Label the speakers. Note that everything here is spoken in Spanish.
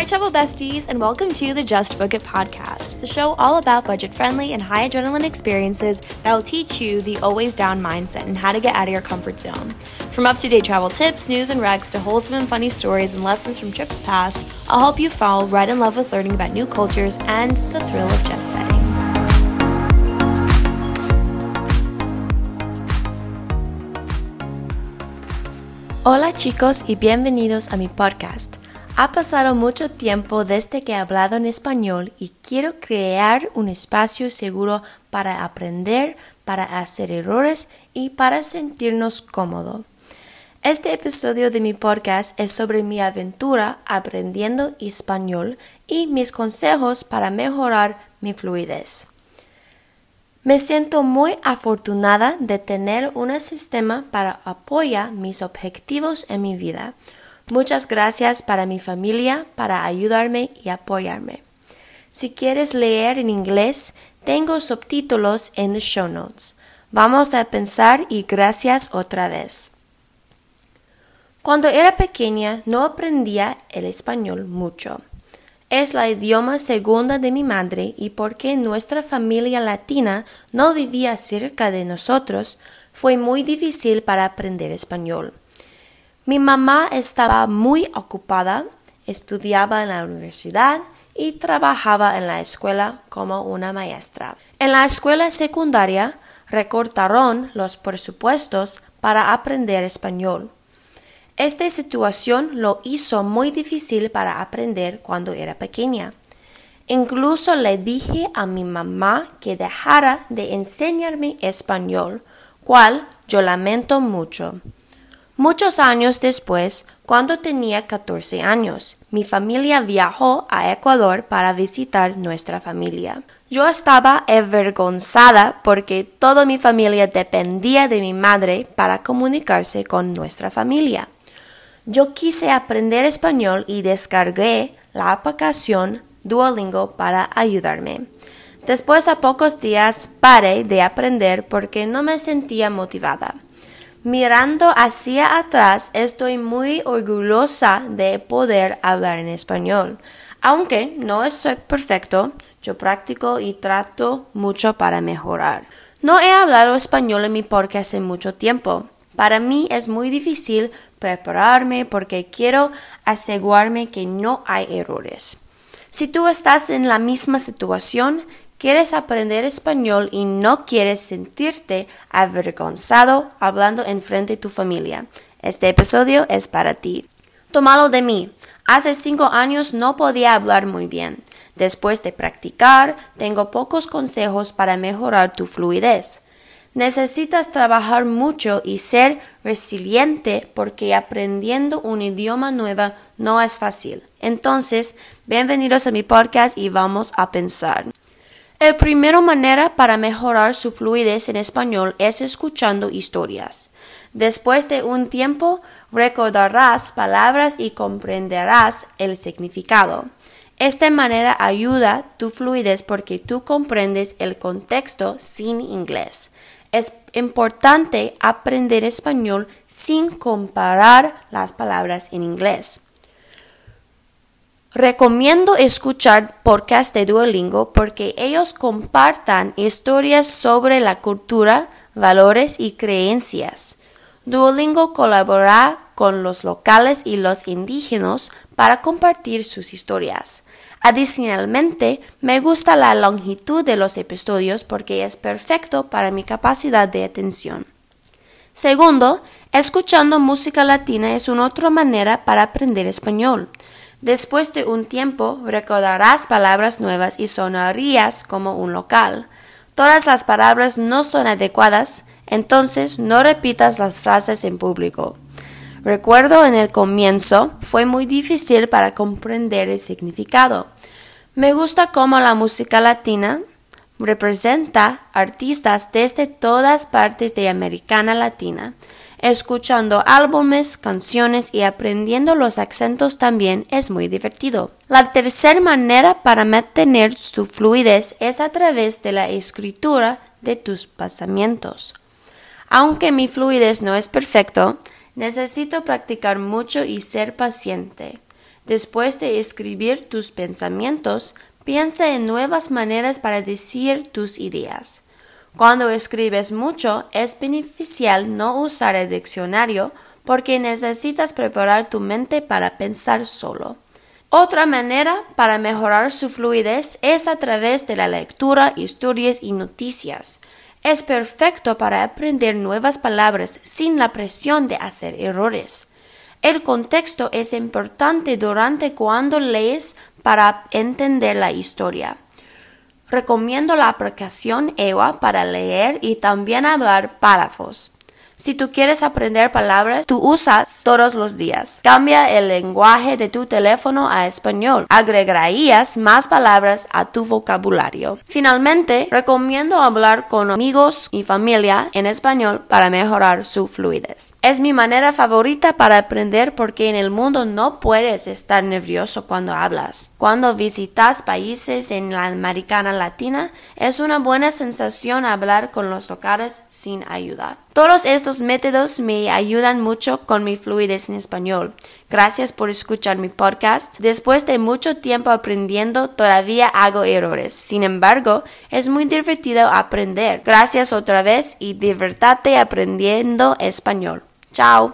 Speaker 1: Hi, travel besties, and welcome to the Just Book It podcast, the show all about budget friendly and high adrenaline experiences that will teach you the always down mindset and how to get out of your comfort zone. From up to date travel tips, news, and recs to wholesome and funny stories and lessons from trips past, I'll help you fall right in love with learning about new cultures and the thrill of jet setting. Hola chicos y bienvenidos a mi podcast. Ha pasado mucho tiempo desde que he hablado en español y quiero crear un espacio seguro para aprender, para hacer errores y para sentirnos cómodos. Este episodio de mi podcast es sobre mi aventura aprendiendo español y mis consejos para mejorar mi fluidez. Me siento muy afortunada de tener un sistema para apoyar mis objetivos en mi vida Muchas gracias para mi familia, para ayudarme y apoyarme. Si quieres leer en inglés, tengo subtítulos en los show notes. Vamos a pensar y gracias otra vez. Cuando era pequeña no aprendía el español mucho. Es la idioma segunda de mi madre y porque nuestra familia latina no vivía cerca de nosotros, fue muy difícil para aprender español. Mi mamá estaba muy ocupada, estudiaba en la universidad y trabajaba en la escuela como una maestra. En la escuela secundaria recortaron los presupuestos para aprender español. Esta situación lo hizo muy difícil para aprender cuando era pequeña. Incluso le dije a mi mamá que dejara de enseñarme español, cual yo lamento mucho. Muchos años después, cuando tenía 14 años, mi familia viajó a Ecuador para visitar nuestra familia. Yo estaba avergonzada porque toda mi familia dependía de mi madre para comunicarse con nuestra familia. Yo quise aprender español y descargué la aplicación Duolingo para ayudarme. Después a pocos días paré de aprender porque no me sentía motivada. Mirando hacia atrás, estoy muy orgullosa de poder hablar en español. Aunque no soy perfecto, yo practico y trato mucho para mejorar. No he hablado español en mi podcast hace mucho tiempo. Para mí es muy difícil prepararme porque quiero asegurarme que no hay errores. Si tú estás en la misma situación, quieres aprender español y no quieres sentirte avergonzado hablando en frente de tu familia. Este episodio es para ti. Tómalo de mí. Hace cinco años no podía hablar muy bien. Después de practicar, tengo pocos consejos para mejorar tu fluidez. Necesitas trabajar mucho y ser resiliente porque aprendiendo un idioma nuevo no es fácil. Entonces, bienvenidos a mi podcast y vamos a pensar. La primera manera para mejorar su fluidez en español es escuchando historias. Después de un tiempo recordarás palabras y comprenderás el significado. Esta manera ayuda tu fluidez porque tú comprendes el contexto sin inglés. Es importante aprender español sin comparar las palabras en inglés. Recomiendo escuchar podcast de Duolingo porque ellos compartan historias sobre la cultura, valores y creencias. Duolingo colabora con los locales y los indígenas para compartir sus historias. Adicionalmente, me gusta la longitud de los episodios porque es perfecto para mi capacidad de atención. Segundo, escuchando música latina es una otra manera para aprender español. Después de un tiempo recordarás palabras nuevas y sonarías como un local. Todas las palabras no son adecuadas, entonces no repitas las frases en público. Recuerdo en el comienzo fue muy difícil para comprender el significado. Me gusta cómo la música latina representa artistas desde todas partes de América Latina Escuchando álbumes, canciones y aprendiendo los acentos también es muy divertido. La tercera manera para mantener su fluidez es a través de la escritura de tus pensamientos. Aunque mi fluidez no es perfecto, necesito practicar mucho y ser paciente. Después de escribir tus pensamientos, piensa en nuevas maneras para decir tus ideas. Cuando escribes mucho, es beneficial no usar el diccionario porque necesitas preparar tu mente para pensar solo. Otra manera para mejorar su fluidez es a través de la lectura, historias y noticias. Es perfecto para aprender nuevas palabras sin la presión de hacer errores. El contexto es importante durante cuando lees para entender la historia. Recomiendo la aplicación EWA para leer y también hablar párrafos. Si tú quieres aprender palabras, tú usas todos los días. Cambia el lenguaje de tu teléfono a español. Agregarías más palabras a tu vocabulario. Finalmente, recomiendo hablar con amigos y familia en español para mejorar su fluidez. Es mi manera favorita para aprender porque en el mundo no puedes estar nervioso cuando hablas. Cuando visitas países en la Americana Latina, es una buena sensación hablar con los locales sin ayuda. Todos estos métodos me ayudan mucho con mi fluidez en español. Gracias por escuchar mi podcast. Después de mucho tiempo aprendiendo, todavía hago errores. Sin embargo, es muy divertido aprender. Gracias otra vez y divertate aprendiendo español. Chao.